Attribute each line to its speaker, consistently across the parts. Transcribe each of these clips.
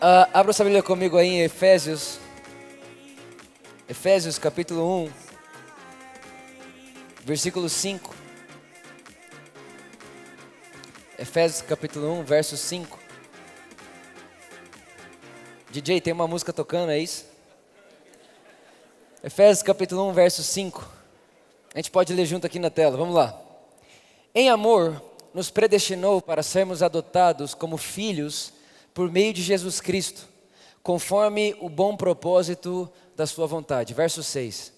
Speaker 1: Uh, abra sua Bíblia comigo aí em Efésios. Efésios capítulo 1, versículo 5. Efésios capítulo 1, verso 5. DJ, tem uma música tocando, é isso? Efésios capítulo 1, verso 5. A gente pode ler junto aqui na tela, vamos lá. Em amor, nos predestinou para sermos adotados como filhos por meio de Jesus Cristo, conforme o bom propósito da Sua vontade. Verso 6.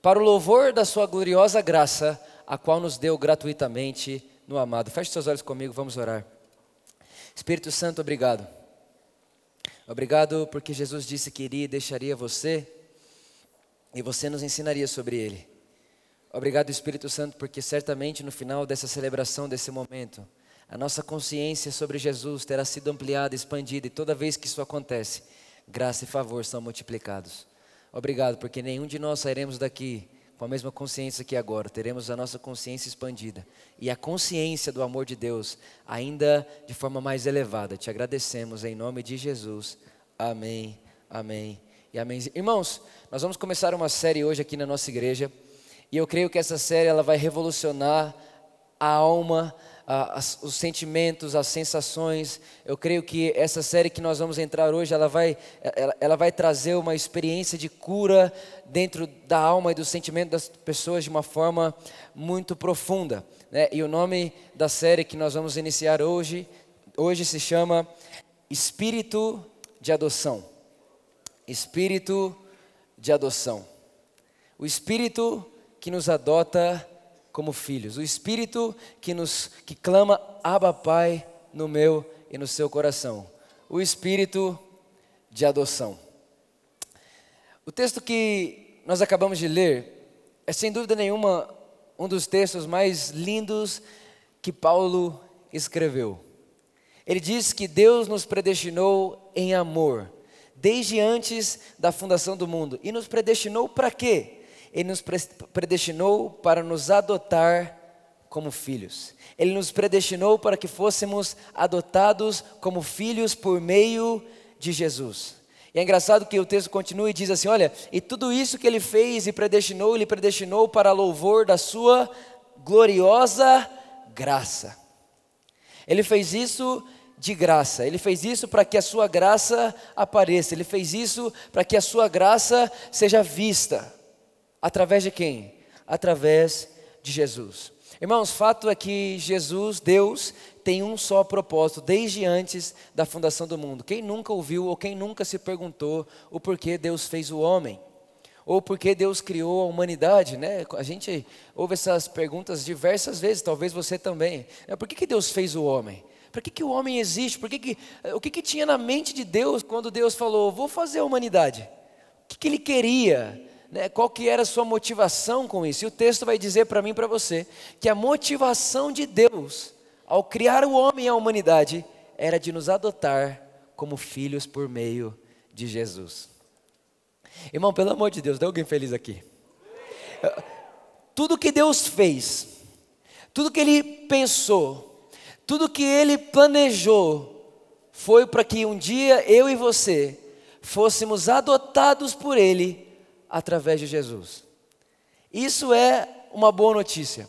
Speaker 1: Para o louvor da Sua gloriosa graça, a qual nos deu gratuitamente no amado. Feche seus olhos comigo, vamos orar. Espírito Santo, obrigado. Obrigado porque Jesus disse que iria e deixaria você, e você nos ensinaria sobre ele. Obrigado, Espírito Santo, porque certamente no final dessa celebração, desse momento, a nossa consciência sobre Jesus terá sido ampliada, expandida, e toda vez que isso acontece, graça e favor são multiplicados. Obrigado, porque nenhum de nós sairemos daqui com a mesma consciência que agora, teremos a nossa consciência expandida e a consciência do amor de Deus ainda de forma mais elevada. Te agradecemos em nome de Jesus. Amém, amém e amém. Irmãos, nós vamos começar uma série hoje aqui na nossa igreja e eu creio que essa série ela vai revolucionar a alma as, os sentimentos, as sensações. Eu creio que essa série que nós vamos entrar hoje, ela vai, ela, ela vai trazer uma experiência de cura dentro da alma e do sentimento das pessoas de uma forma muito profunda. Né? E o nome da série que nós vamos iniciar hoje, hoje se chama Espírito de Adoção. Espírito de adoção. O Espírito que nos adota como filhos. O Espírito que nos que clama Abba Pai no meu e no seu coração. O Espírito de adoção. O texto que nós acabamos de ler é sem dúvida nenhuma um dos textos mais lindos que Paulo escreveu. Ele diz que Deus nos predestinou em amor, desde antes da fundação do mundo. E nos predestinou para quê? Ele nos predestinou para nos adotar como filhos. Ele nos predestinou para que fôssemos adotados como filhos por meio de Jesus. E é engraçado que o texto continua e diz assim: olha, e tudo isso que ele fez e predestinou, ele predestinou para louvor da sua gloriosa graça. Ele fez isso de graça, ele fez isso para que a sua graça apareça, ele fez isso para que a sua graça seja vista. Através de quem? Através de Jesus. Irmãos, fato é que Jesus, Deus, tem um só propósito desde antes da fundação do mundo. Quem nunca ouviu ou quem nunca se perguntou o porquê Deus fez o homem? Ou porquê Deus criou a humanidade, né? A gente ouve essas perguntas diversas vezes, talvez você também. É, por que, que Deus fez o homem? Por que, que o homem existe? Por que que, o que, que tinha na mente de Deus quando Deus falou, vou fazer a humanidade? O que, que ele queria? Né, qual que era a sua motivação com isso. E o texto vai dizer para mim e para você que a motivação de Deus ao criar o homem e a humanidade era de nos adotar como filhos por meio de Jesus. Irmão, pelo amor de Deus, dá alguém feliz aqui. Tudo que Deus fez, tudo que Ele pensou, tudo que Ele planejou, foi para que um dia eu e você fôssemos adotados por Ele através de Jesus. Isso é uma boa notícia.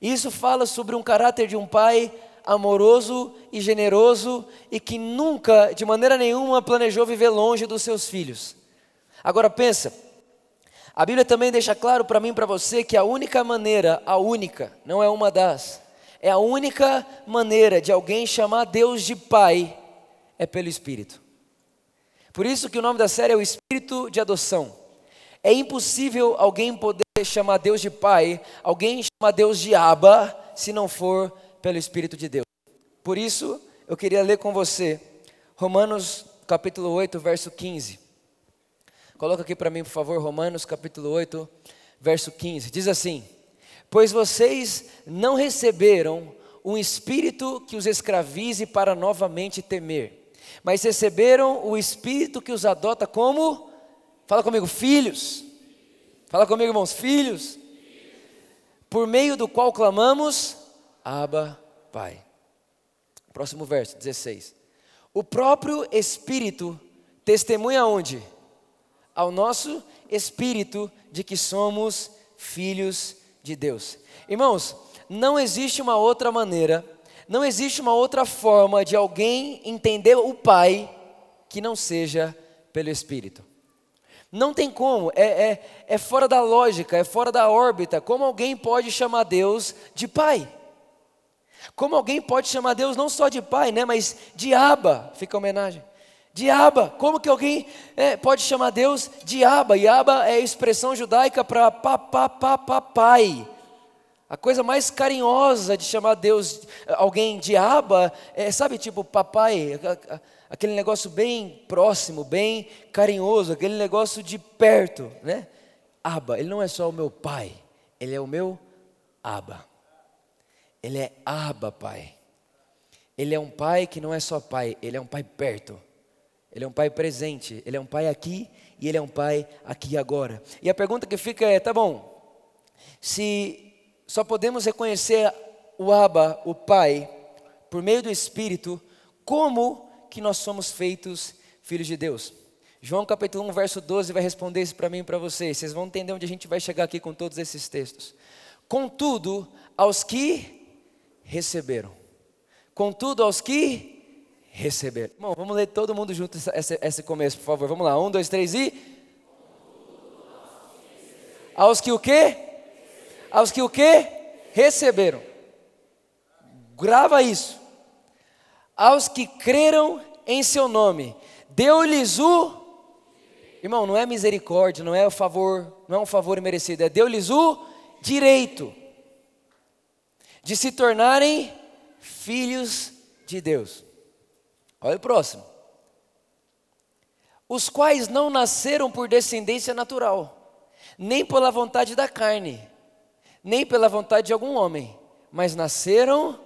Speaker 1: Isso fala sobre um caráter de um pai amoroso e generoso e que nunca, de maneira nenhuma, planejou viver longe dos seus filhos. Agora pensa, a Bíblia também deixa claro para mim e para você que a única maneira, a única, não é uma das, é a única maneira de alguém chamar Deus de Pai é pelo Espírito. Por isso que o nome da série é o Espírito de Adoção. É impossível alguém poder chamar Deus de Pai, alguém chamar Deus de Abba, se não for pelo Espírito de Deus. Por isso, eu queria ler com você Romanos capítulo 8, verso 15. Coloca aqui para mim, por favor, Romanos capítulo 8, verso 15. Diz assim: Pois vocês não receberam um espírito que os escravize para novamente temer, mas receberam o espírito que os adota como Fala comigo, filhos. Fala comigo, irmãos, filhos. Por meio do qual clamamos, Abba, Pai. Próximo verso, 16. O próprio Espírito testemunha onde? Ao nosso espírito de que somos filhos de Deus. Irmãos, não existe uma outra maneira, não existe uma outra forma de alguém entender o Pai que não seja pelo Espírito. Não tem como, é, é, é fora da lógica, é fora da órbita. Como alguém pode chamar Deus de Pai? Como alguém pode chamar Deus não só de Pai, né, mas de Aba? Fica a homenagem. De Aba. Como que alguém é, pode chamar Deus de Aba? E Aba é a expressão judaica para papai. A coisa mais carinhosa de chamar Deus, alguém de Aba, é, sabe, tipo papai, aquele negócio bem próximo, bem carinhoso, aquele negócio de perto, né? Aba, ele não é só o meu pai, ele é o meu Aba. Ele é Aba, pai. Ele é um pai que não é só pai, ele é um pai perto. Ele é um pai presente, ele é um pai aqui e ele é um pai aqui agora. E a pergunta que fica é, tá bom, se só podemos reconhecer o Aba, o pai, por meio do Espírito, como que nós somos feitos filhos de Deus. João capítulo 1, verso 12 vai responder isso para mim e para vocês. Vocês vão entender onde a gente vai chegar aqui com todos esses textos. Contudo, aos que receberam. Contudo, aos que receberam. Bom, vamos ler todo mundo junto esse, esse começo, por favor. Vamos lá. Um, dois, três e. Aos que o quê? Aos que o quê? Receberam. Grava isso aos que creram em seu nome, deu-lhes o Irmão, não é misericórdia, não é o favor, não é um favor merecido, é deu-lhes o direito de se tornarem filhos de Deus. Olha o próximo. Os quais não nasceram por descendência natural, nem pela vontade da carne, nem pela vontade de algum homem, mas nasceram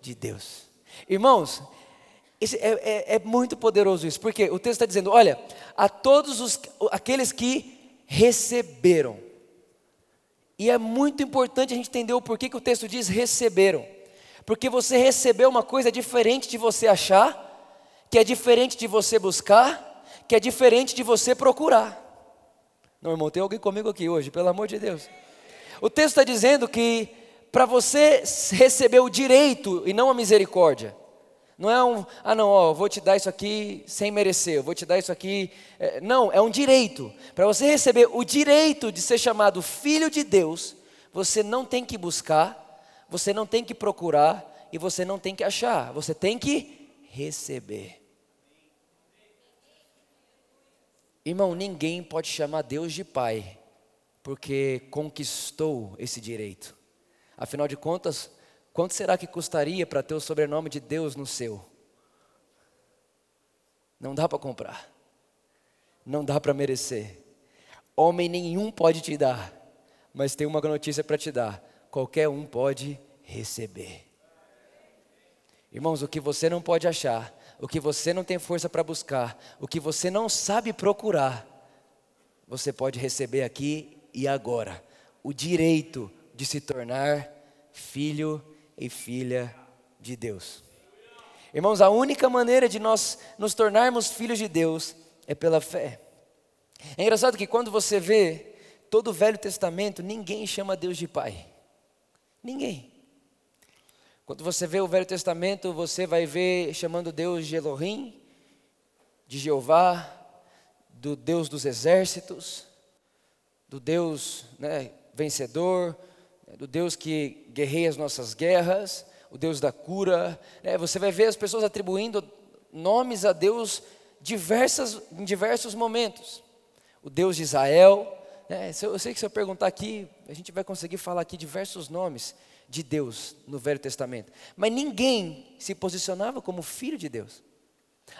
Speaker 1: de Deus. Irmãos, é, é, é, muito poderoso isso, porque o texto está dizendo: olha, a todos os, aqueles que receberam. E é muito importante a gente entender o porquê que o texto diz receberam. Porque você recebeu uma coisa diferente de você achar, que é diferente de você buscar, que é diferente de você procurar. Não, irmão, tem alguém comigo aqui hoje, pelo amor de Deus. O texto está dizendo que para você receber o direito e não a misericórdia. Não é um, ah não, ó, vou te dar isso aqui sem merecer, eu vou te dar isso aqui. É, não, é um direito. Para você receber o direito de ser chamado filho de Deus, você não tem que buscar, você não tem que procurar e você não tem que achar, você tem que receber. Irmão, ninguém pode chamar Deus de pai, porque conquistou esse direito. Afinal de contas, quanto será que custaria para ter o sobrenome de Deus no seu? Não dá para comprar. Não dá para merecer. Homem nenhum pode te dar. Mas tem uma notícia para te dar: qualquer um pode receber. Irmãos, o que você não pode achar, o que você não tem força para buscar, o que você não sabe procurar, você pode receber aqui e agora. O direito de se tornar filho e filha de Deus. Irmãos, a única maneira de nós nos tornarmos filhos de Deus é pela fé. É engraçado que quando você vê todo o Velho Testamento, ninguém chama Deus de Pai. Ninguém. Quando você vê o Velho Testamento, você vai ver chamando Deus de Elohim, de Jeová, do Deus dos exércitos, do Deus né, vencedor, do Deus que guerreia as nossas guerras, o Deus da cura. Né? Você vai ver as pessoas atribuindo nomes a Deus diversas, em diversos momentos. O Deus de Israel. Né? Eu sei que se eu perguntar aqui, a gente vai conseguir falar aqui diversos nomes de Deus no Velho Testamento. Mas ninguém se posicionava como filho de Deus.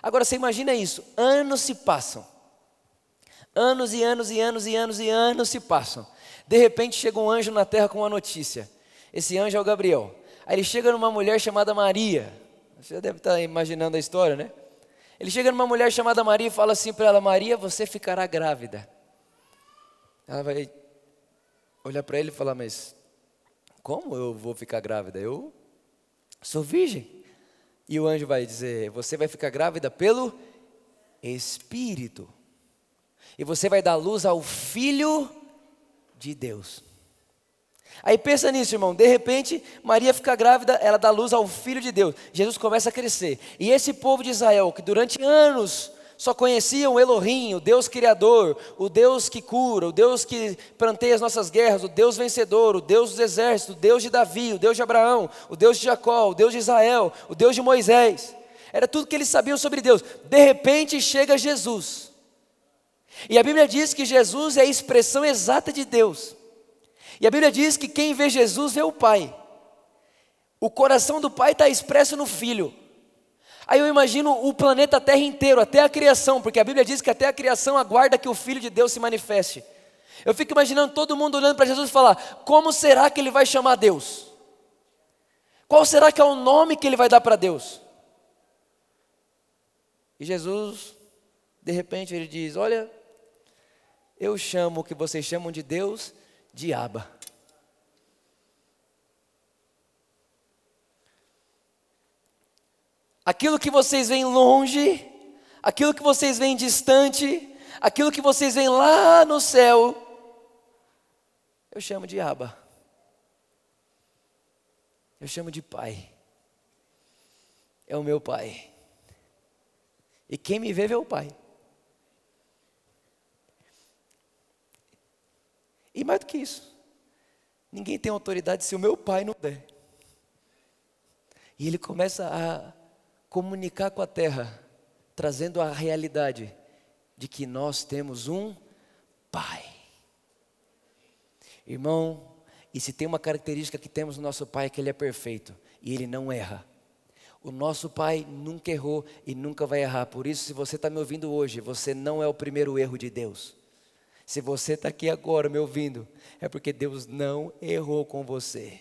Speaker 1: Agora você imagina isso: anos se passam. Anos e anos e anos e anos e anos se passam. De repente chega um anjo na terra com uma notícia. Esse anjo é o Gabriel. Aí ele chega numa mulher chamada Maria. Você deve estar imaginando a história, né? Ele chega numa mulher chamada Maria e fala assim para ela: Maria, você ficará grávida. Ela vai olhar para ele e falar: Mas como eu vou ficar grávida? Eu sou virgem. E o anjo vai dizer: Você vai ficar grávida pelo Espírito. E você vai dar luz ao Filho de Deus. Aí pensa nisso, irmão. De repente, Maria fica grávida, ela dá luz ao Filho de Deus. Jesus começa a crescer. E esse povo de Israel, que durante anos só conheciam Elohim, o Deus Criador, o Deus que cura, o Deus que planteia as nossas guerras, o Deus vencedor, o Deus dos exércitos, o Deus de Davi, o Deus de Abraão, o Deus de Jacó, o Deus de Israel, o Deus de Moisés. Era tudo que eles sabiam sobre Deus. De repente chega Jesus. E a Bíblia diz que Jesus é a expressão exata de Deus. E a Bíblia diz que quem vê Jesus vê o Pai. O coração do Pai está expresso no Filho. Aí eu imagino o planeta Terra inteiro, até a criação, porque a Bíblia diz que até a criação aguarda que o Filho de Deus se manifeste. Eu fico imaginando todo mundo olhando para Jesus e falar: como será que ele vai chamar Deus? Qual será que é o nome que ele vai dar para Deus? E Jesus, de repente, ele diz: Olha, eu chamo o que vocês chamam de Deus de Aba. Aquilo que vocês veem longe, aquilo que vocês veem distante, aquilo que vocês veem lá no céu, eu chamo de Aba. Eu chamo de Pai. É o meu Pai. E quem me vê, vê o Pai. E mais do que isso, ninguém tem autoridade se o meu pai não der. E ele começa a comunicar com a terra, trazendo a realidade de que nós temos um pai. Irmão, e se tem uma característica que temos no nosso pai é que ele é perfeito e ele não erra. O nosso pai nunca errou e nunca vai errar. Por isso, se você está me ouvindo hoje, você não é o primeiro erro de Deus. Se você está aqui agora me ouvindo, é porque Deus não errou com você.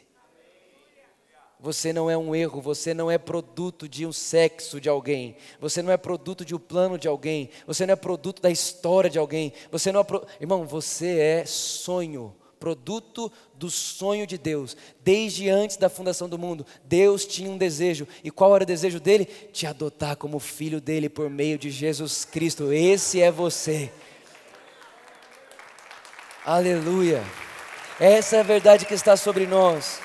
Speaker 1: Você não é um erro, você não é produto de um sexo de alguém, você não é produto de um plano de alguém, você não é produto da história de alguém, você não é pro... irmão, você é sonho, produto do sonho de Deus. Desde antes da fundação do mundo, Deus tinha um desejo. E qual era o desejo dele? Te adotar como filho dele por meio de Jesus Cristo. Esse é você. Aleluia. Essa é a verdade que está sobre nós.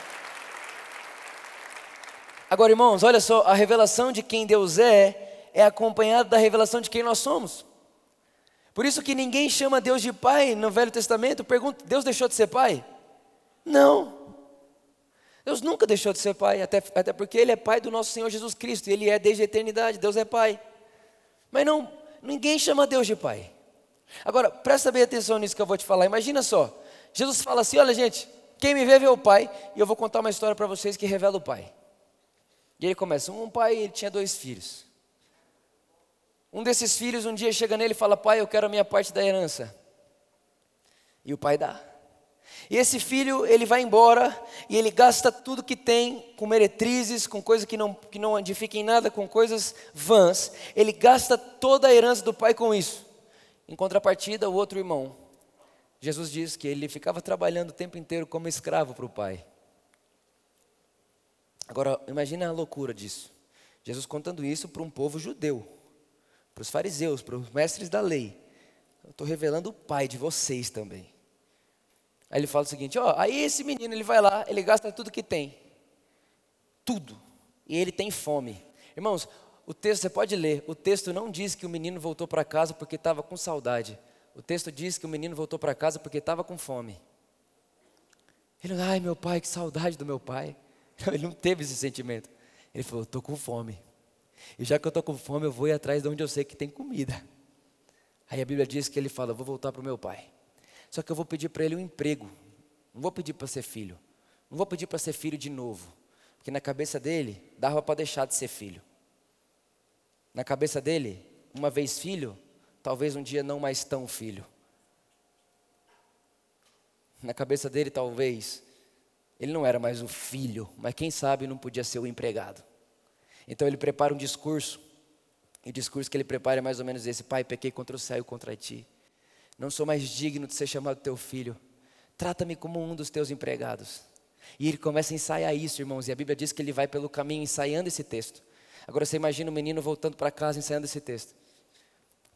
Speaker 1: Agora, irmãos, olha só, a revelação de quem Deus é é acompanhada da revelação de quem nós somos. Por isso que ninguém chama Deus de pai no Velho Testamento. Pergunta: Deus deixou de ser pai? Não. Deus nunca deixou de ser pai, até, até porque Ele é pai do nosso Senhor Jesus Cristo, e Ele é desde a eternidade, Deus é pai. Mas não, ninguém chama Deus de pai. Agora, presta bem atenção nisso que eu vou te falar. Imagina só, Jesus fala assim: olha, gente, quem me vê, vê o Pai, e eu vou contar uma história para vocês que revela o Pai. E ele começa: um pai ele tinha dois filhos. Um desses filhos um dia chega nele e fala: Pai, eu quero a minha parte da herança. E o pai dá. E esse filho, ele vai embora e ele gasta tudo que tem com meretrizes, com coisas que não, que não edifiquem nada, com coisas vãs. Ele gasta toda a herança do pai com isso. Em contrapartida, o outro irmão, Jesus diz que ele ficava trabalhando o tempo inteiro como escravo para o pai. Agora, imagina a loucura disso. Jesus contando isso para um povo judeu, para os fariseus, para os mestres da lei. Eu estou revelando o pai de vocês também. Aí ele fala o seguinte: ó, aí esse menino ele vai lá, ele gasta tudo que tem, tudo, e ele tem fome. Irmãos, o texto, você pode ler, o texto não diz que o menino voltou para casa porque estava com saudade. O texto diz que o menino voltou para casa porque estava com fome. Ele, ai meu pai, que saudade do meu pai. Ele não teve esse sentimento. Ele falou, estou com fome. E já que eu estou com fome, eu vou ir atrás de onde eu sei que tem comida. Aí a Bíblia diz que ele fala, vou voltar para o meu pai. Só que eu vou pedir para ele um emprego. Não vou pedir para ser filho. Não vou pedir para ser filho de novo. Porque na cabeça dele, dava para deixar de ser filho. Na cabeça dele, uma vez filho, talvez um dia não mais tão filho. Na cabeça dele, talvez, ele não era mais o filho, mas quem sabe não podia ser o empregado. Então ele prepara um discurso, e o discurso que ele prepara é mais ou menos esse: Pai, pequei contra o céu e contra ti. Não sou mais digno de ser chamado teu filho. Trata-me como um dos teus empregados. E ele começa a ensaiar isso, irmãos, e a Bíblia diz que ele vai pelo caminho ensaiando esse texto Agora você imagina o menino voltando para casa ensaiando esse texto.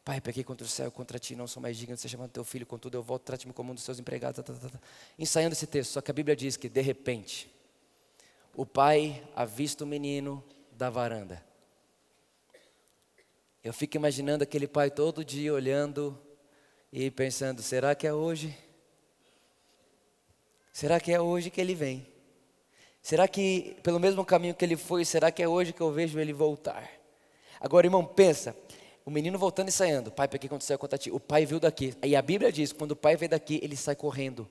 Speaker 1: Pai, pequei contra o céu, contra ti, não sou mais digno de ser chamado teu filho, contudo eu volto, trate-me como um dos seus empregados. Tá, tá, tá, tá. Ensaiando esse texto, só que a Bíblia diz que de repente, o pai avista o menino da varanda. Eu fico imaginando aquele pai todo dia olhando e pensando: será que é hoje? Será que é hoje que ele vem? Será que pelo mesmo caminho que ele foi, será que é hoje que eu vejo ele voltar? Agora, irmão, pensa. O menino voltando e saindo. Pai, peguei saiu contra ti. O pai viu daqui. E a Bíblia diz: quando o pai vê daqui, ele sai correndo.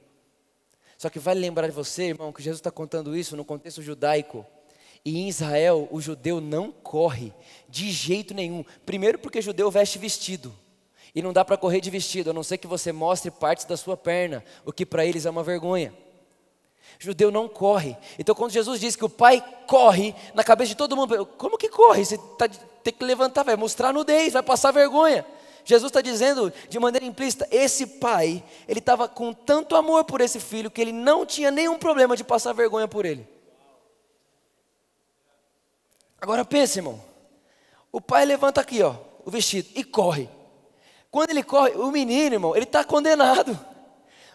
Speaker 1: Só que vale lembrar de você, irmão, que Jesus está contando isso no contexto judaico. E em Israel, o judeu não corre de jeito nenhum. Primeiro, porque judeu veste vestido. E não dá para correr de vestido, a não ser que você mostre partes da sua perna, o que para eles é uma vergonha. Judeu não corre. Então, quando Jesus diz que o pai corre, na cabeça de todo mundo, como que corre? Você tá, tem que levantar, vai mostrar nudez, vai passar vergonha. Jesus está dizendo de maneira implícita: esse pai, ele estava com tanto amor por esse filho que ele não tinha nenhum problema de passar vergonha por ele. Agora pense, irmão. O pai levanta aqui, ó, o vestido e corre. Quando ele corre, o menino, irmão, ele está condenado.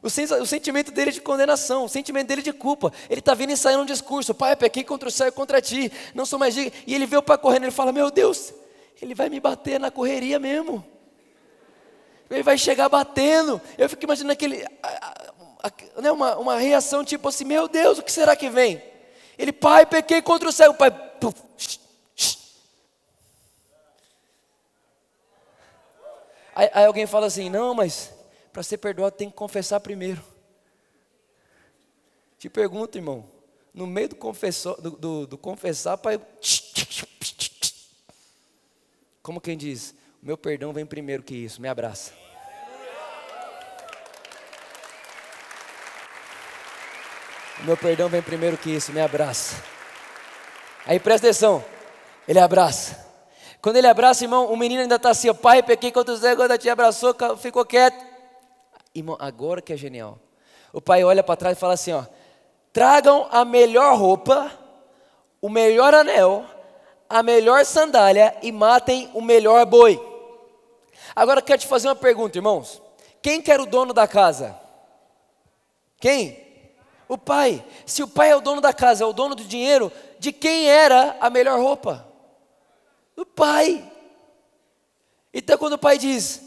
Speaker 1: O, o, sentimento dele é de condenação, o sentimento dele é de culpa. Ele está vindo ensaiando um discurso: Pai, pequei contra o céu e contra ti, não sou mais digno. E ele vê o pai correndo, ele fala: Meu Deus, ele vai me bater na correria mesmo. Ele vai chegar batendo. Eu fico imaginando aquele, né, uma, uma reação tipo assim: Meu Deus, o que será que vem? Ele, pai, pequei contra o céu. O pai, puf, Aí, aí alguém fala assim: não, mas para ser perdoado tem que confessar primeiro. Te pergunto, irmão, no meio do, confessor, do, do, do confessar, pai. Como quem diz, o meu perdão vem primeiro que isso, me abraça. O meu perdão vem primeiro que isso, me abraça. Aí presta atenção, ele abraça. Quando ele abraça, irmão, o menino ainda está assim, pai, pequei contra o Zé, quando te abraçou, ficou quieto. Irmão, agora que é genial. O pai olha para trás e fala assim, ó, tragam a melhor roupa, o melhor anel, a melhor sandália e matem o melhor boi. Agora quero te fazer uma pergunta, irmãos. Quem quer o dono da casa? Quem? O pai. Se o pai é o dono da casa, é o dono do dinheiro, de quem era a melhor roupa? do pai. Então, quando o pai diz,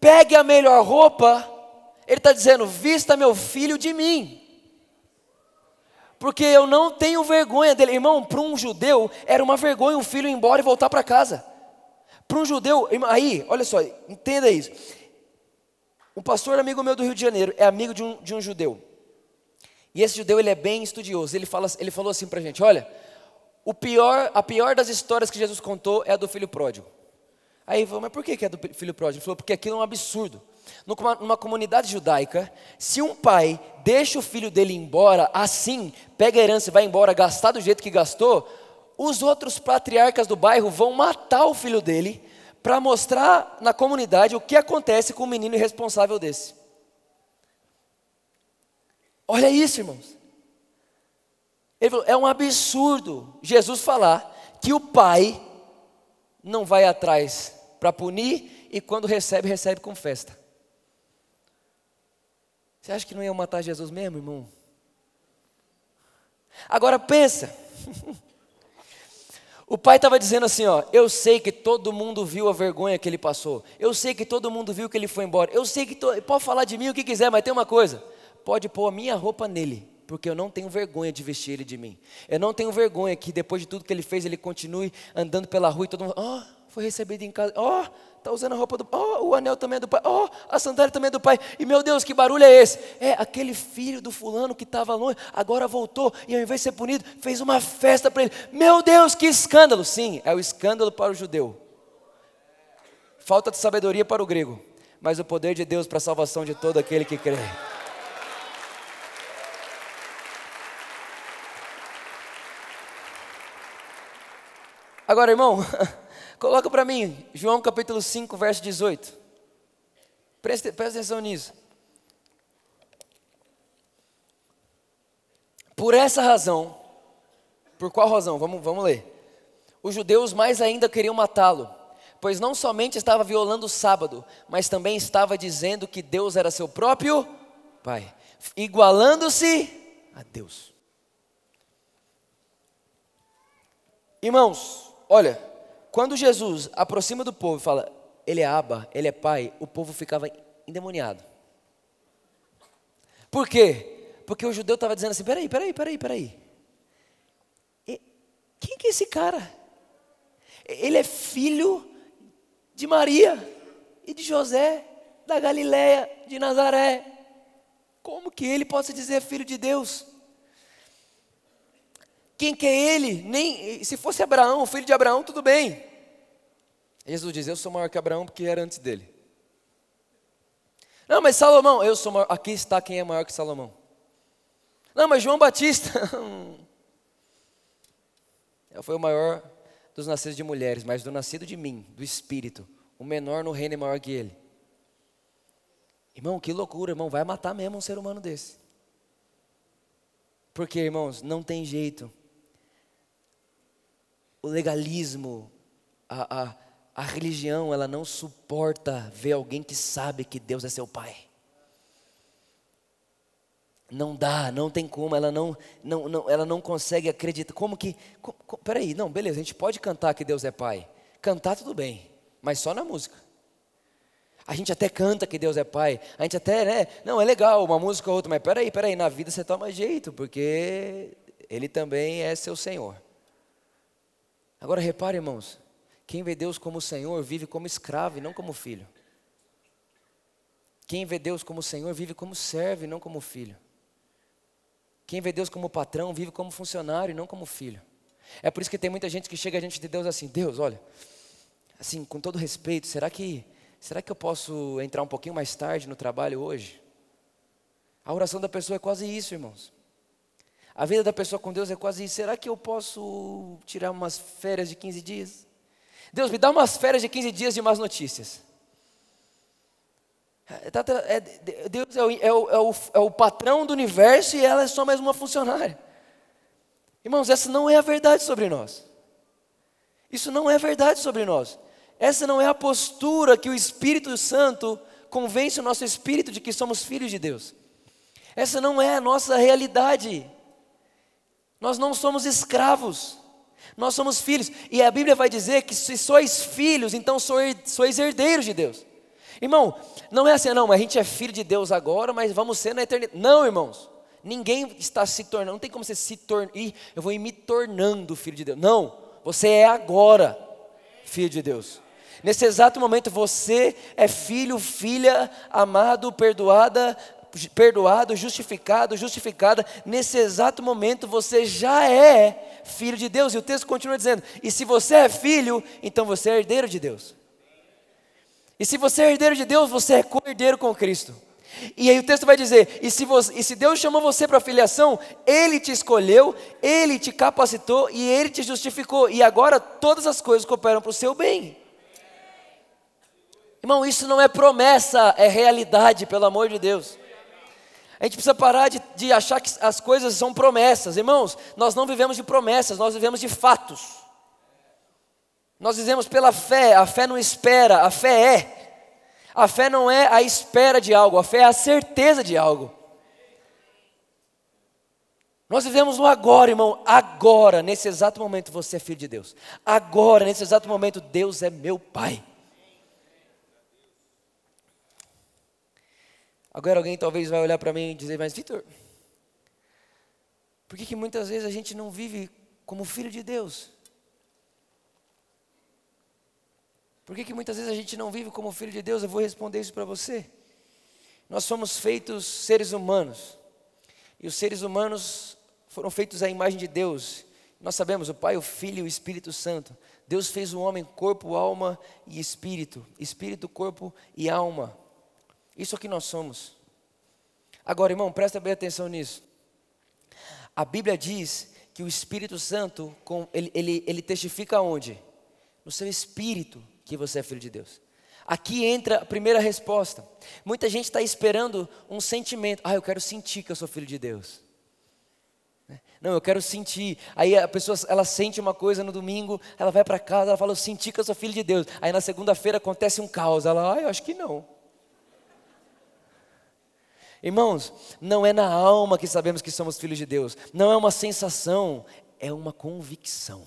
Speaker 1: pegue a melhor roupa, ele está dizendo, vista meu filho de mim. Porque eu não tenho vergonha dele. Irmão, para um judeu, era uma vergonha um filho ir embora e voltar para casa. Para um judeu, aí, olha só, entenda isso. Um pastor amigo meu do Rio de Janeiro é amigo de um, de um judeu. E esse judeu, ele é bem estudioso. Ele, fala, ele falou assim para a gente: olha, o pior, a pior das histórias que Jesus contou é a do filho pródigo. Aí falou, mas por que é do filho pródigo? Ele falou, porque aquilo é um absurdo. Numa, comunidade judaica, se um pai deixa o filho dele embora assim, pega a herança e vai embora, gastar do jeito que gastou, os outros patriarcas do bairro vão matar o filho dele para mostrar na comunidade o que acontece com um menino irresponsável desse. Olha isso, irmãos. Ele falou: é um absurdo Jesus falar que o pai não vai atrás para punir e quando recebe, recebe com festa. Você acha que não ia matar Jesus mesmo, irmão? Agora pensa. O pai estava dizendo assim, ó, eu sei que todo mundo viu a vergonha que ele passou. Eu sei que todo mundo viu que ele foi embora. Eu sei que to... pode falar de mim o que quiser, mas tem uma coisa. Pode pôr a minha roupa nele porque eu não tenho vergonha de vestir ele de mim. Eu não tenho vergonha que depois de tudo que ele fez, ele continue andando pela rua e todo mundo, oh, foi recebido em casa, ó, oh, tá usando a roupa do pai, ó, oh, o anel também é do pai, ó, a sandália também é do pai. E meu Deus, que barulho é esse? É aquele filho do fulano que estava longe, agora voltou e ao invés de ser punido, fez uma festa para ele. Meu Deus, que escândalo! Sim, é o escândalo para o judeu. Falta de sabedoria para o grego, mas o poder de Deus para a salvação de todo aquele que crê. Agora, irmão, coloca para mim, João capítulo 5, verso 18. Presta, presta atenção nisso. Por essa razão, por qual razão? Vamos, vamos ler. os judeus mais ainda queriam matá-lo, pois não somente estava violando o sábado, mas também estava dizendo que Deus era seu próprio Pai, igualando-se a Deus. Irmãos, olha, quando Jesus aproxima do povo e fala, Ele é Abba, Ele é Pai, o povo ficava endemoniado. Por quê? Porque o judeu estava dizendo assim: peraí, peraí, peraí, peraí. Quem que é esse cara? Ele é filho de Maria e de José, da Galiléia, de Nazaré. Como que ele pode se dizer filho de Deus? Quem que é ele? Nem se fosse Abraão, filho de Abraão, tudo bem. Jesus diz: Eu sou maior que Abraão porque era antes dele. Não, mas Salomão, eu sou maior. Aqui está quem é maior que Salomão. Não, mas João Batista. foi o maior dos nascidos de mulheres, mas do nascido de mim, do Espírito, o menor no reino é maior que ele. Irmão, que loucura, irmão, vai matar mesmo um ser humano desse. Porque, irmãos, não tem jeito. O legalismo, a, a, a religião, ela não suporta ver alguém que sabe que Deus é seu pai. Não dá, não tem como, ela não, não, não, ela não consegue acreditar. Como que. Como, como, peraí, não, beleza, a gente pode cantar que Deus é Pai. Cantar tudo bem, mas só na música. A gente até canta que Deus é Pai, a gente até, né? Não, é legal, uma música ou outra, mas peraí, peraí, na vida você toma jeito, porque Ele também é seu Senhor. Agora repare, irmãos, quem vê Deus como Senhor vive como escravo e não como filho. Quem vê Deus como Senhor vive como servo e não como filho. Quem vê Deus como patrão vive como funcionário e não como filho. É por isso que tem muita gente que chega diante de Deus assim: Deus, olha, assim, com todo respeito, será que, será que eu posso entrar um pouquinho mais tarde no trabalho hoje? A oração da pessoa é quase isso, irmãos. A vida da pessoa com Deus é quase. Será que eu posso tirar umas férias de 15 dias? Deus, me dá umas férias de 15 dias de más notícias. É, tá é, Deus é o, é, o, é, o, é o patrão do universo e ela é só mais uma funcionária. Irmãos, essa não é a verdade sobre nós. Isso não é verdade sobre nós. Essa não é a postura que o Espírito Santo convence o nosso espírito de que somos filhos de Deus. Essa não é a nossa realidade. Nós não somos escravos. Nós somos filhos. E a Bíblia vai dizer que se sois filhos, então sois herdeiros de Deus. Irmão, não é assim, não, mas a gente é filho de Deus agora, mas vamos ser na eternidade. Não, irmãos. Ninguém está se tornando, não tem como você se tornar, eu vou me tornando filho de Deus. Não, você é agora filho de Deus. Nesse exato momento você é filho, filha, amado, perdoada, perdoado, justificado, justificada. Nesse exato momento você já é filho de Deus. E o texto continua dizendo: "E se você é filho, então você é herdeiro de Deus". E se você é herdeiro de Deus, você é co-herdeiro com Cristo. E aí o texto vai dizer: e se, você, e se Deus chamou você para filiação, Ele te escolheu, Ele te capacitou e Ele te justificou. E agora todas as coisas cooperam para o seu bem. Irmão, isso não é promessa, é realidade, pelo amor de Deus. A gente precisa parar de, de achar que as coisas são promessas. Irmãos, nós não vivemos de promessas, nós vivemos de fatos. Nós dizemos pela fé, a fé não espera, a fé é. A fé não é a espera de algo, a fé é a certeza de algo. Nós vivemos no agora, irmão. Agora, nesse exato momento, você é filho de Deus. Agora, nesse exato momento, Deus é meu Pai. Agora alguém talvez vai olhar para mim e dizer, mas Vitor, por que, que muitas vezes a gente não vive como filho de Deus? Por que, que muitas vezes a gente não vive como filho de Deus? Eu vou responder isso para você. Nós somos feitos seres humanos. E os seres humanos foram feitos à imagem de Deus. Nós sabemos, o Pai, o Filho e o Espírito Santo. Deus fez o homem corpo, alma e espírito. Espírito, corpo e alma. Isso é o que nós somos. Agora, irmão, presta bem atenção nisso. A Bíblia diz que o Espírito Santo, ele, ele, ele testifica onde? No seu espírito que você é filho de Deus. Aqui entra a primeira resposta. Muita gente está esperando um sentimento. Ah, eu quero sentir que eu sou filho de Deus. Não, eu quero sentir. Aí a pessoa, ela sente uma coisa no domingo, ela vai para casa, ela fala, eu senti que eu sou filho de Deus. Aí na segunda-feira acontece um caos. Ela, ah, eu acho que não. Irmãos, não é na alma que sabemos que somos filhos de Deus. Não é uma sensação, é uma convicção.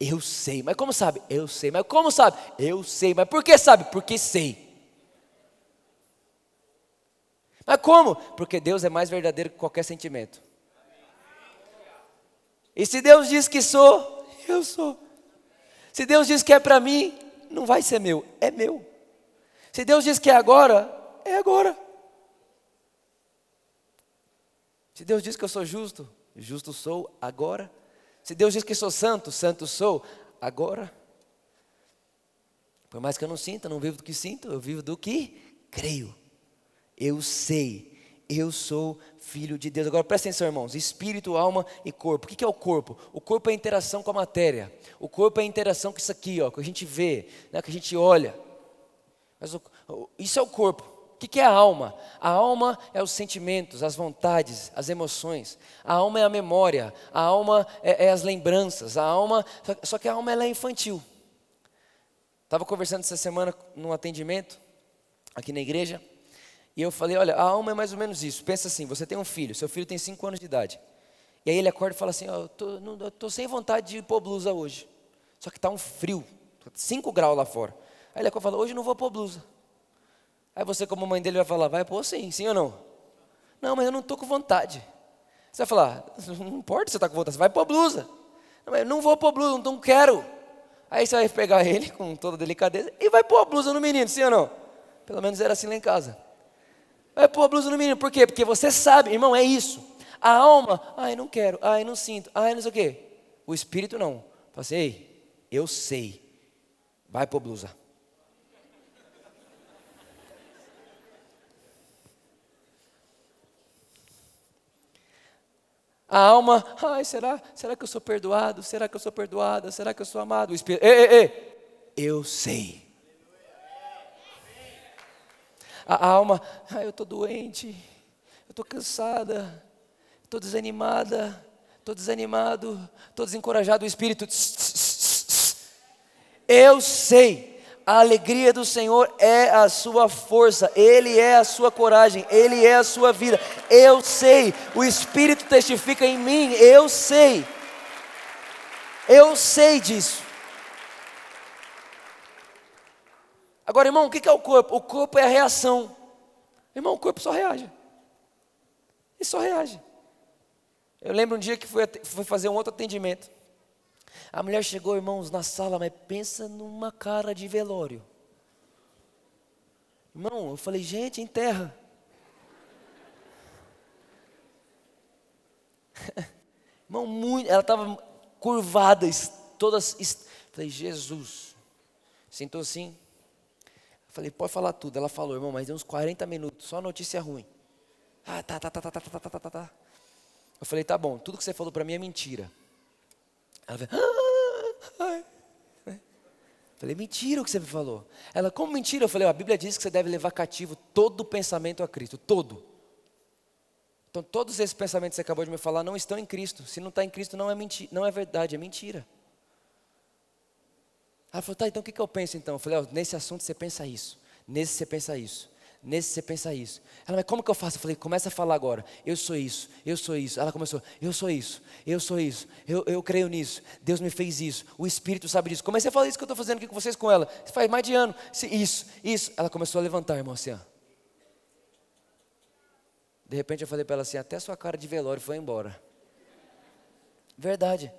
Speaker 1: Eu sei, mas como sabe? Eu sei, mas como sabe? Eu sei, mas por que sabe? Porque sei. Mas como? Porque Deus é mais verdadeiro que qualquer sentimento. E se Deus diz que sou, eu sou. Se Deus diz que é para mim, não vai ser meu, é meu. Se Deus diz que é agora, é agora. Se Deus diz que eu sou justo, justo sou agora. Se Deus diz que sou santo, santo sou agora. Por mais que eu não sinta, não vivo do que sinto, eu vivo do que creio. Eu sei eu sou filho de Deus. Agora presta atenção, irmãos: espírito, alma e corpo. O que é o corpo? O corpo é a interação com a matéria. O corpo é a interação com isso aqui, ó, que a gente vê, né, que a gente olha. Mas o, isso é o corpo. O que é a alma? A alma é os sentimentos, as vontades, as emoções. A alma é a memória. A alma é, é as lembranças. A alma, só que a alma ela é infantil. Estava conversando essa semana num atendimento aqui na igreja. E eu falei, olha, a alma é mais ou menos isso. Pensa assim, você tem um filho, seu filho tem 5 anos de idade. E aí ele acorda e fala assim, oh, eu estou sem vontade de pôr blusa hoje. Só que está um frio, 5 graus lá fora. Aí ele acorda e fala, hoje não vou pôr blusa. Aí você como mãe dele vai falar, vai pôr sim, sim ou não? Não, mas eu não estou com vontade. Você vai falar, não importa se você está com vontade, você vai pôr blusa. Não, eu não vou pôr blusa, não quero. Aí você vai pegar ele com toda delicadeza e vai pôr a blusa no menino, sim ou não? Pelo menos era assim lá em casa. Vai pôr a blusa no menino, por quê? Porque você sabe, irmão, é isso. A alma, ai, não quero, ai, não sinto, ai, não sei o quê. O espírito não. Fala assim, ei, eu sei. Vai pôr blusa. A alma, ai, será, será que eu sou perdoado? Será que eu sou perdoada? Será que eu sou amado? O espírito, ei, ei, ei, eu sei a alma, ah, eu estou doente, eu estou cansada, estou desanimada, estou desanimado, estou desencorajado, o Espírito, eu sei, a alegria do Senhor é a sua força, Ele é a sua coragem, Ele é a sua vida, eu sei, o Espírito testifica em mim, eu sei, eu sei disso. Agora, irmão, o que é o corpo? O corpo é a reação. Irmão, o corpo só reage. Ele só reage. Eu lembro um dia que fui, fui fazer um outro atendimento. A mulher chegou, irmãos, na sala, mas pensa numa cara de velório. Irmão, eu falei, gente, enterra. Irmão, muito, ela estava curvada, toda. Falei, Jesus. Sentou assim, Falei, pode falar tudo. Ela falou, irmão, mas deu uns 40 minutos, só notícia ruim. Ah, tá, tá, tá, tá, tá, tá, tá, tá, tá. Eu falei, tá bom, tudo que você falou para mim é mentira. Ela falou, ah, Falei, mentira o que você me falou. Ela, como mentira? Eu falei, a Bíblia diz que você deve levar cativo todo o pensamento a Cristo, todo. Então, todos esses pensamentos que você acabou de me falar não estão em Cristo. Se não está em Cristo, não é, mentira, não é verdade, é mentira. Ela falou, tá, então o que, que eu penso então? Eu falei, oh, nesse assunto você pensa isso, nesse você pensa isso, nesse você pensa isso. Ela, mas como que eu faço? Eu falei, começa a falar agora, eu sou isso, eu sou isso. Ela começou, eu sou isso, eu sou isso, eu, eu creio nisso, Deus me fez isso, o Espírito sabe disso. Comecei a falar isso que eu estou fazendo aqui com vocês com ela. Você faz mais de ano, isso, isso. Ela começou a levantar, irmão, assim, ó. De repente eu falei para ela assim, até sua cara de velório foi embora. Verdade.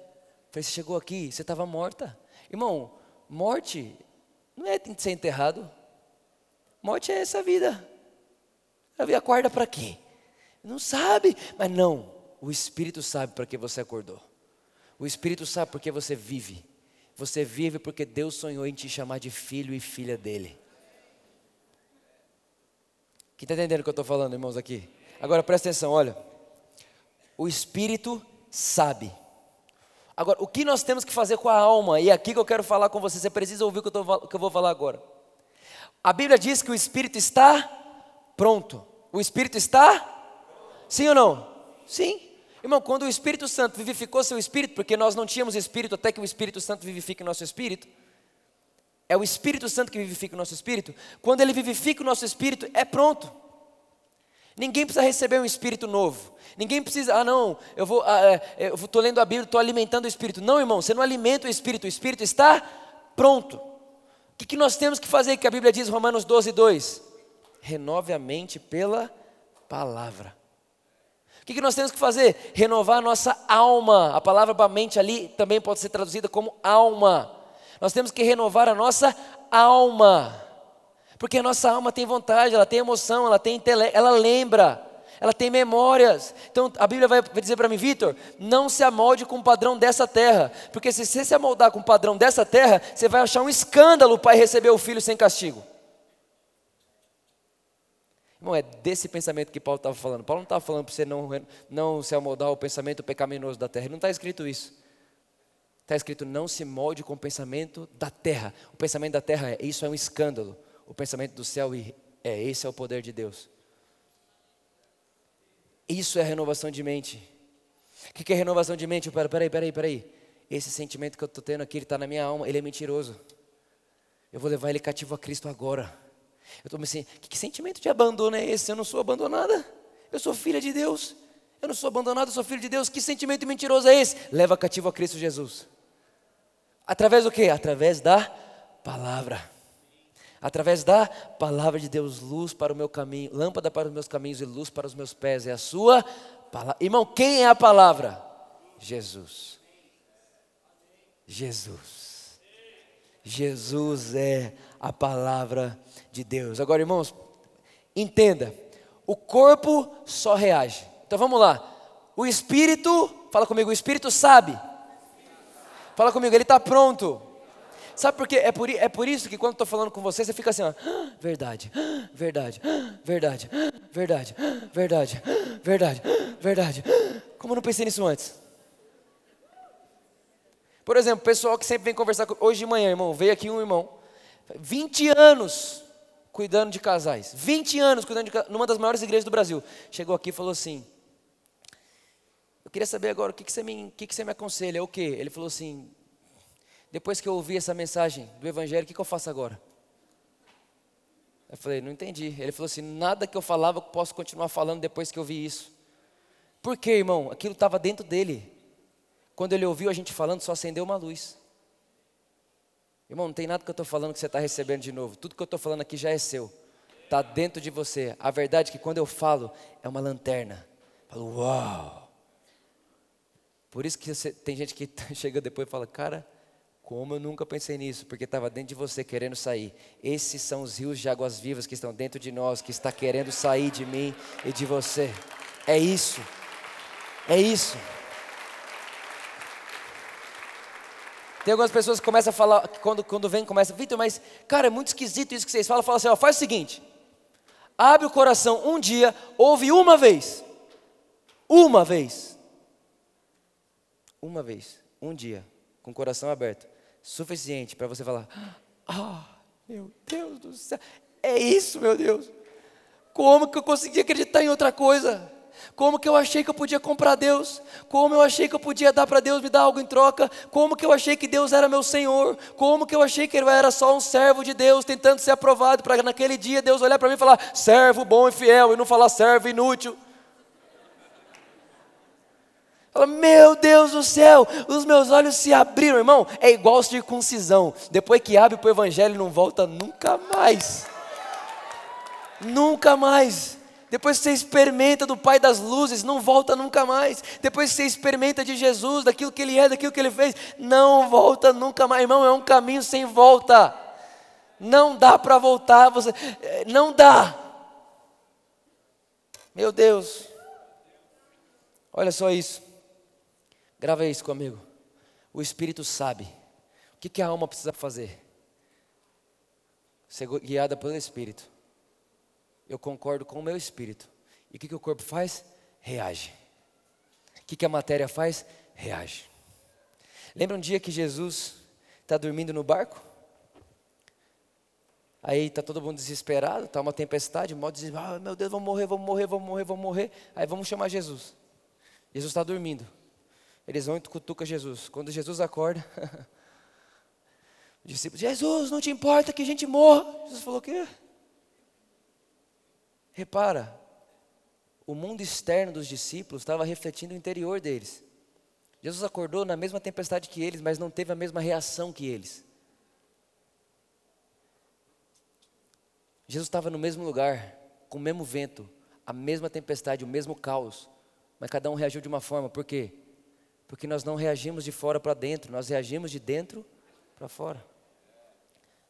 Speaker 1: falei, você chegou aqui, você estava morta. Irmão, Morte não é ser enterrado. Morte é essa vida. A vida acorda para quê? Não sabe, mas não. O Espírito sabe para que você acordou. O Espírito sabe porque você vive. Você vive porque Deus sonhou em te chamar de filho e filha dele. Quem está entendendo o que eu estou falando, irmãos, aqui? Agora presta atenção, olha. O Espírito sabe. Agora, o que nós temos que fazer com a alma? E é aqui que eu quero falar com você, você precisa ouvir o que eu, tô, que eu vou falar agora. A Bíblia diz que o Espírito está pronto. O Espírito está? Sim ou não? Sim. Irmão, quando o Espírito Santo vivificou seu espírito, porque nós não tínhamos espírito até que o Espírito Santo vivifique nosso espírito, é o Espírito Santo que vivifica o nosso espírito. Quando ele vivifica o nosso espírito, é pronto. Ninguém precisa receber um espírito novo. Ninguém precisa, ah não, eu vou, ah, é, eu estou lendo a Bíblia, estou alimentando o espírito. Não, irmão, você não alimenta o espírito, o espírito está pronto. O que, que nós temos que fazer? Que a Bíblia diz, Romanos 12, 2: renove a mente pela palavra. O que, que nós temos que fazer? Renovar a nossa alma. A palavra para mente ali também pode ser traduzida como alma. Nós temos que renovar a nossa alma. Porque a nossa alma tem vontade, ela tem emoção, ela tem intelecto, ela lembra, ela tem memórias. Então a Bíblia vai dizer para mim, Vitor, não se amolde com o padrão dessa terra. Porque se você se amoldar com o padrão dessa terra, você vai achar um escândalo o pai receber o filho sem castigo. Não é desse pensamento que Paulo estava falando. Paulo não estava falando para você não, não se amoldar ao pensamento pecaminoso da terra. Não está escrito isso. Está escrito: não se molde com o pensamento da terra. O pensamento da terra é: isso é um escândalo. O pensamento do céu é: esse é o poder de Deus. Isso é renovação de mente. O que é renovação de mente? Peraí, peraí, peraí, peraí. Esse sentimento que eu estou tendo aqui, ele está na minha alma, ele é mentiroso. Eu vou levar ele cativo a Cristo agora. Eu estou me assim, que, que sentimento de abandono é esse? Eu não sou abandonada. Eu sou filha de Deus. Eu não sou abandonado, eu sou filho de Deus. Que sentimento mentiroso é esse? Leva cativo a Cristo Jesus. Através do que? Através da palavra. Através da palavra de Deus, luz para o meu caminho, lâmpada para os meus caminhos e luz para os meus pés. É a sua palavra. Irmão, quem é a palavra? Jesus. Jesus. Jesus é a palavra de Deus. Agora, irmãos, entenda: o corpo só reage. Então vamos lá. O espírito, fala comigo, o espírito sabe. Fala comigo, ele está pronto. Sabe por quê? É por, é por isso que quando estou falando com você, você fica assim, ó, verdade, verdade, verdade, verdade, verdade, verdade, verdade. Como eu não pensei nisso antes? Por exemplo, pessoal que sempre vem conversar comigo, hoje de manhã, irmão, veio aqui um irmão, 20 anos cuidando de casais. 20 anos cuidando de numa das maiores igrejas do Brasil. Chegou aqui e falou assim: Eu queria saber agora o que, que, você, me, o que, que você me aconselha? É o quê? Ele falou assim: Depois que eu ouvi essa mensagem do Evangelho, o que, que eu faço agora? Eu falei: Não entendi. Ele falou assim: Nada que eu falava eu posso continuar falando depois que eu vi isso. Por quê, irmão? Aquilo estava dentro dele. Quando ele ouviu a gente falando, só acendeu uma luz. Irmão, não tem nada que eu estou falando que você está recebendo de novo. Tudo que eu estou falando aqui já é seu. Está dentro de você. A verdade é que quando eu falo, é uma lanterna. Eu falo, uau! Por isso que você, tem gente que chega depois e fala, cara, como eu nunca pensei nisso, porque estava dentro de você querendo sair. Esses são os rios de águas vivas que estão dentro de nós, que está querendo sair de mim e de você. É isso. É isso. Tem algumas pessoas que começam a falar, quando, quando vem, começa, Vitor, mas, cara, é muito esquisito isso que vocês falam. Fala assim, ó, faz o seguinte, abre o coração um dia, ouve uma vez. Uma vez. Uma vez, um dia, com o coração aberto. Suficiente para você falar, ah, meu Deus do céu, é isso, meu Deus. Como que eu consegui acreditar em outra coisa? Como que eu achei que eu podia comprar Deus? Como eu achei que eu podia dar para Deus me dar algo em troca? Como que eu achei que Deus era meu Senhor? Como que eu achei que ele era só um servo de Deus tentando ser aprovado para naquele dia Deus olhar para mim e falar servo bom e fiel e não falar servo inútil? Fala, meu Deus do céu, os meus olhos se abriram, irmão. É igual circuncisão. Depois que abre para o evangelho, não volta nunca mais. Nunca mais. Depois que você experimenta do Pai das luzes, não volta nunca mais. Depois que você experimenta de Jesus, daquilo que Ele é, daquilo que Ele fez, não volta nunca mais. Irmão, é um caminho sem volta. Não dá para voltar, você, eh, não dá. Meu Deus. Olha só isso. Grava isso comigo. O Espírito sabe. O que, que a alma precisa fazer? Ser guiada pelo Espírito eu concordo com o meu espírito. E o que, que o corpo faz? Reage. O que, que a matéria faz? Reage. Lembra um dia que Jesus está dormindo no barco? Aí está todo mundo desesperado, está uma tempestade, modo de ah, meu Deus, vamos morrer, vamos morrer, vamos morrer, vamos morrer. Aí vamos chamar Jesus. Jesus está dormindo. Eles vão e cutucam Jesus. Quando Jesus acorda, o discípulo, Jesus, não te importa que a gente morra. Jesus falou o quê? Repara, o mundo externo dos discípulos estava refletindo o interior deles. Jesus acordou na mesma tempestade que eles, mas não teve a mesma reação que eles. Jesus estava no mesmo lugar, com o mesmo vento, a mesma tempestade, o mesmo caos, mas cada um reagiu de uma forma. Por quê? Porque nós não reagimos de fora para dentro, nós reagimos de dentro para fora.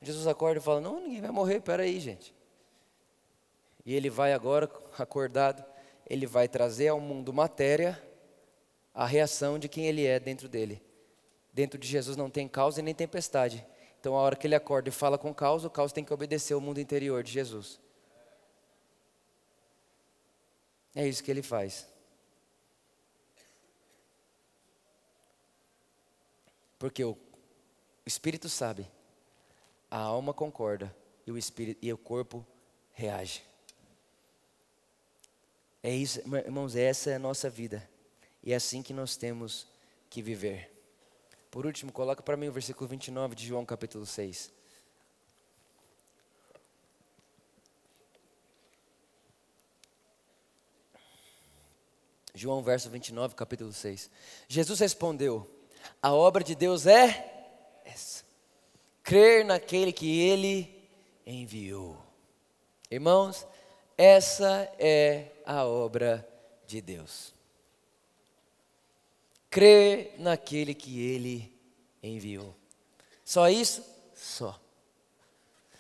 Speaker 1: Jesus acorda e fala: Não, ninguém vai morrer, peraí, gente. E ele vai agora, acordado, ele vai trazer ao mundo matéria a reação de quem ele é dentro dele. Dentro de Jesus não tem causa e nem tempestade. Então, a hora que ele acorda e fala com caos, o caos tem que obedecer ao mundo interior de Jesus. É isso que ele faz. Porque o espírito sabe, a alma concorda e o espírito e o corpo reage. É isso, irmãos, essa é a nossa vida. E é assim que nós temos que viver. Por último, coloca para mim o versículo 29 de João capítulo 6. João verso 29, capítulo 6. Jesus respondeu: A obra de Deus é essa. Crer naquele que ele enviou. Irmãos, essa é a obra de Deus. Crer naquele que Ele enviou. Só isso? Só.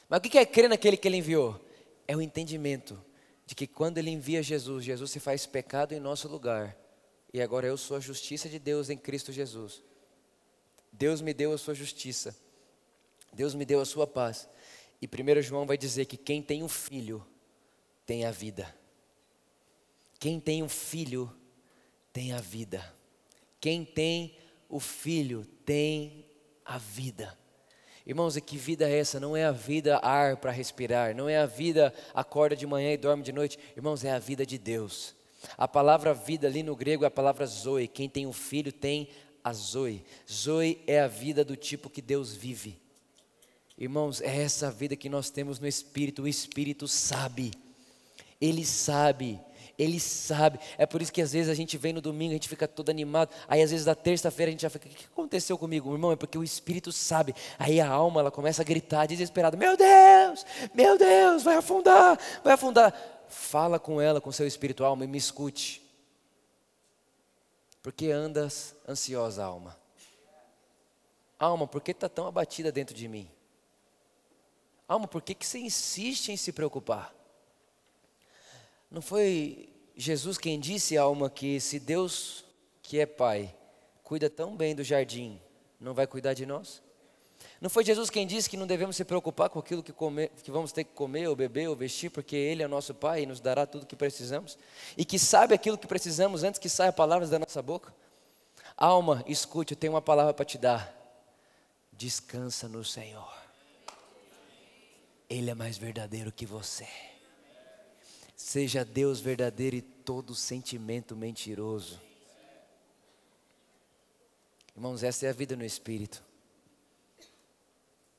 Speaker 1: Mas o que é crer naquele que Ele enviou? É o entendimento de que quando Ele envia Jesus, Jesus se faz pecado em nosso lugar. E agora eu sou a justiça de Deus em Cristo Jesus. Deus me deu a sua justiça. Deus me deu a sua paz. E 1 João vai dizer que quem tem um filho tem a vida. Quem tem um filho tem a vida. Quem tem o filho tem a vida. Irmãos, e que vida é essa? Não é a vida ar para respirar, não é a vida acorda de manhã e dorme de noite. Irmãos, é a vida de Deus. A palavra vida ali no grego é a palavra zoe. Quem tem um filho tem a zoe. Zoe é a vida do tipo que Deus vive. Irmãos, é essa vida que nós temos no Espírito. O Espírito sabe ele sabe. Ele sabe. É por isso que às vezes a gente vem no domingo, a gente fica todo animado. Aí às vezes na terça-feira a gente já fica, o que aconteceu comigo, irmão? É porque o Espírito sabe. Aí a alma ela começa a gritar desesperada: Meu Deus, meu Deus, vai afundar, vai afundar. Fala com ela, com seu espírito, alma, e me escute. Porque andas ansiosa, alma? Alma, por que está tão abatida dentro de mim? Alma, por que, que você insiste em se preocupar? Não foi Jesus quem disse, alma, que se Deus, que é Pai, cuida tão bem do jardim, não vai cuidar de nós? Não foi Jesus quem disse que não devemos se preocupar com aquilo que, comer, que vamos ter que comer, ou beber, ou vestir, porque Ele é nosso Pai e nos dará tudo o que precisamos? E que sabe aquilo que precisamos antes que saia palavras da nossa boca? Alma, escute, eu tenho uma palavra para te dar. Descansa no Senhor. Ele é mais verdadeiro que você. Seja Deus verdadeiro e todo sentimento mentiroso. Irmãos, essa é a vida no Espírito.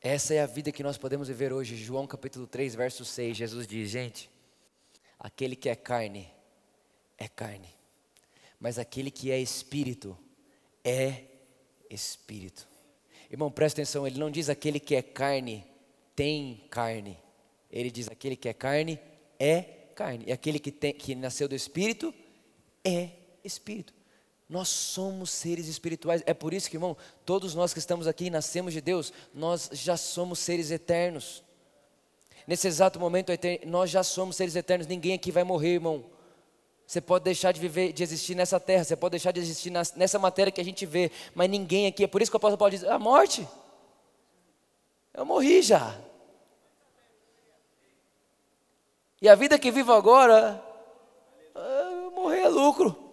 Speaker 1: Essa é a vida que nós podemos viver hoje. João capítulo 3, verso 6, Jesus diz: Gente, aquele que é carne, é carne, mas aquele que é espírito, é espírito. Irmão, presta atenção, ele não diz aquele que é carne, tem carne. Ele diz aquele que é carne, é carne. E aquele que, tem, que nasceu do Espírito é Espírito. Nós somos seres espirituais. É por isso que, irmão, todos nós que estamos aqui nascemos de Deus, nós já somos seres eternos. Nesse exato momento, nós já somos seres eternos. Ninguém aqui vai morrer, irmão. Você pode deixar de viver, de existir nessa terra, você pode deixar de existir nessa matéria que a gente vê, mas ninguém aqui. É por isso que o apóstolo Paulo diz: a morte. Eu morri já. E a vida que vivo agora, ah, morrer é lucro.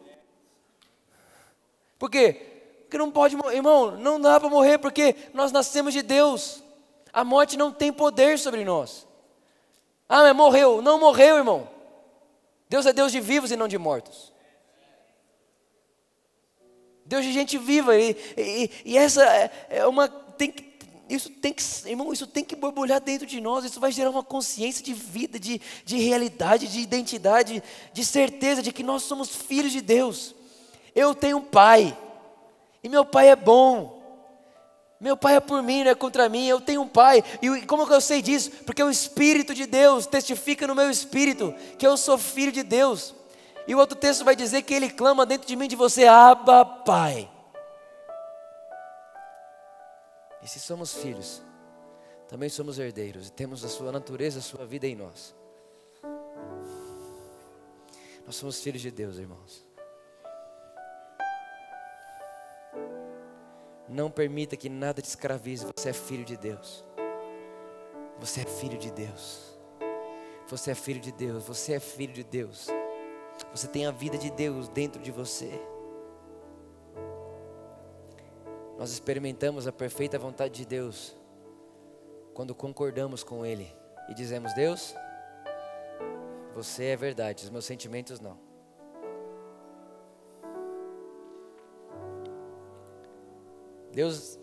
Speaker 1: Por quê? Porque não pode, irmão, não dá para morrer porque nós nascemos de Deus. A morte não tem poder sobre nós. Ah, mas morreu. Não morreu, irmão. Deus é Deus de vivos e não de mortos. Deus de gente viva. E, e, e essa é, é uma. Tem que, isso tem que, irmão, isso tem que borbulhar dentro de nós. Isso vai gerar uma consciência de vida, de, de realidade, de identidade, de certeza de que nós somos filhos de Deus. Eu tenho um pai, e meu pai é bom. Meu pai é por mim, não é contra mim. Eu tenho um pai. E como que eu sei disso? Porque o Espírito de Deus testifica no meu espírito que eu sou filho de Deus. E o outro texto vai dizer que ele clama dentro de mim de você, Abba, Pai. E se somos filhos, também somos herdeiros e temos a sua natureza, a sua vida em nós. Nós somos filhos de Deus, irmãos. Não permita que nada te escravize. Você é filho de Deus. Você é filho de Deus. Você é filho de Deus. Você é filho de Deus. Você tem a vida de Deus dentro de você. Nós experimentamos a perfeita vontade de Deus quando concordamos com Ele e dizemos: Deus, você é verdade, os meus sentimentos não. Deus,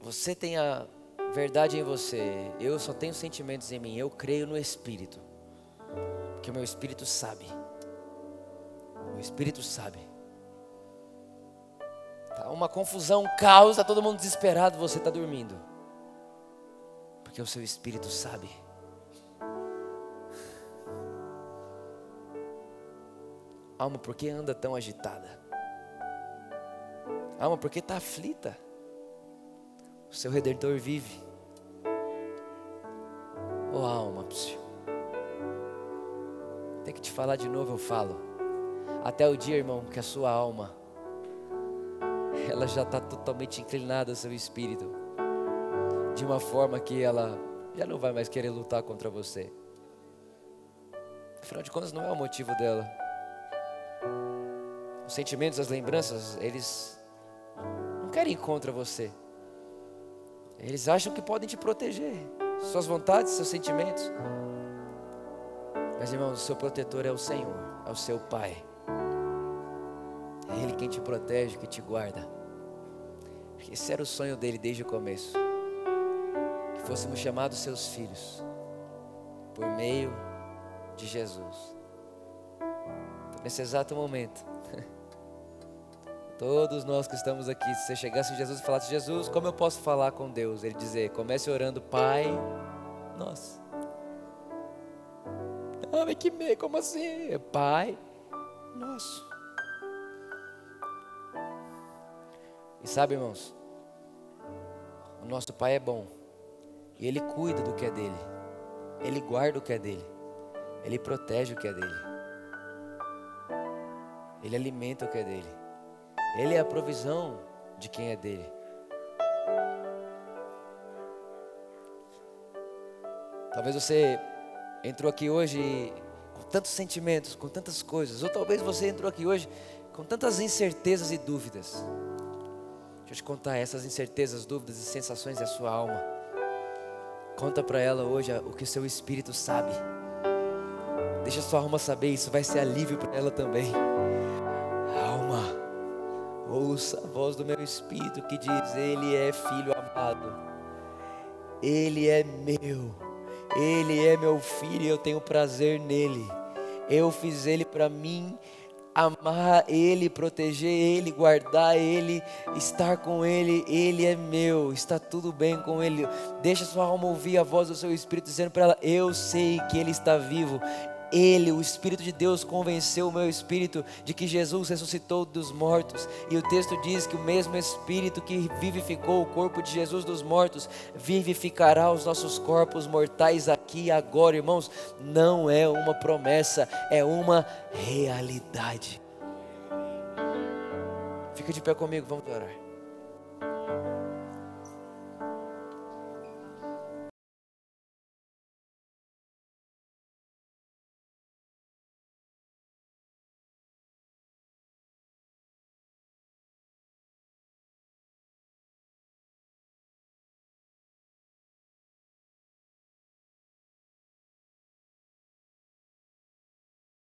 Speaker 1: você tem a verdade em você, eu só tenho sentimentos em mim, eu creio no Espírito, porque o meu Espírito sabe, o Espírito sabe. Tá uma confusão, um caos, está todo mundo desesperado, você está dormindo, porque o seu Espírito sabe. Alma, por que anda tão agitada? Alma, porque está aflita. O seu redentor vive. Ô oh, alma, tem que te falar de novo, eu falo. Até o dia, irmão, que a sua alma, ela já está totalmente inclinada ao seu espírito, de uma forma que ela já não vai mais querer lutar contra você. Afinal de contas, não é o motivo dela. Os sentimentos, as lembranças, eles querem contra você. Eles acham que podem te proteger, suas vontades, seus sentimentos. Mas irmãos, o seu protetor é o Senhor, é o seu Pai. É Ele quem te protege, que te guarda. Esse era o sonho dele desde o começo. Que fôssemos chamados seus filhos por meio de Jesus. Então, nesse exato momento, Todos nós que estamos aqui, se você chegasse em Jesus e falasse, Jesus, como eu posso falar com Deus? Ele dizer, comece orando, Pai nosso. Ah, que meio, como assim? Pai nosso. E sabe, irmãos, o nosso Pai é bom. E Ele cuida do que é dele. Ele guarda o que é dele. Ele protege o que é dele. Ele alimenta o que é dele. Ele é a provisão de quem é dele. Talvez você entrou aqui hoje com tantos sentimentos, com tantas coisas, ou talvez você entrou aqui hoje com tantas incertezas e dúvidas. Deixa eu te contar essas incertezas, dúvidas e sensações da sua alma. Conta para ela hoje o que seu espírito sabe. Deixa sua alma saber, isso vai ser alívio para ela também. Ouça a voz do meu espírito que diz: Ele é filho amado, Ele é meu, Ele é meu filho e eu tenho prazer nele. Eu fiz Ele para mim, amar Ele, proteger Ele, guardar Ele, estar com Ele, Ele é meu, está tudo bem com Ele. Deixa sua alma ouvir a voz do seu Espírito dizendo para ela: Eu sei que Ele está vivo, ele, o Espírito de Deus, convenceu o meu espírito de que Jesus ressuscitou dos mortos. E o texto diz que o mesmo Espírito que vivificou o corpo de Jesus dos mortos, vivificará os nossos corpos mortais aqui e agora, irmãos. Não é uma promessa, é uma realidade. Fica de pé comigo, vamos orar.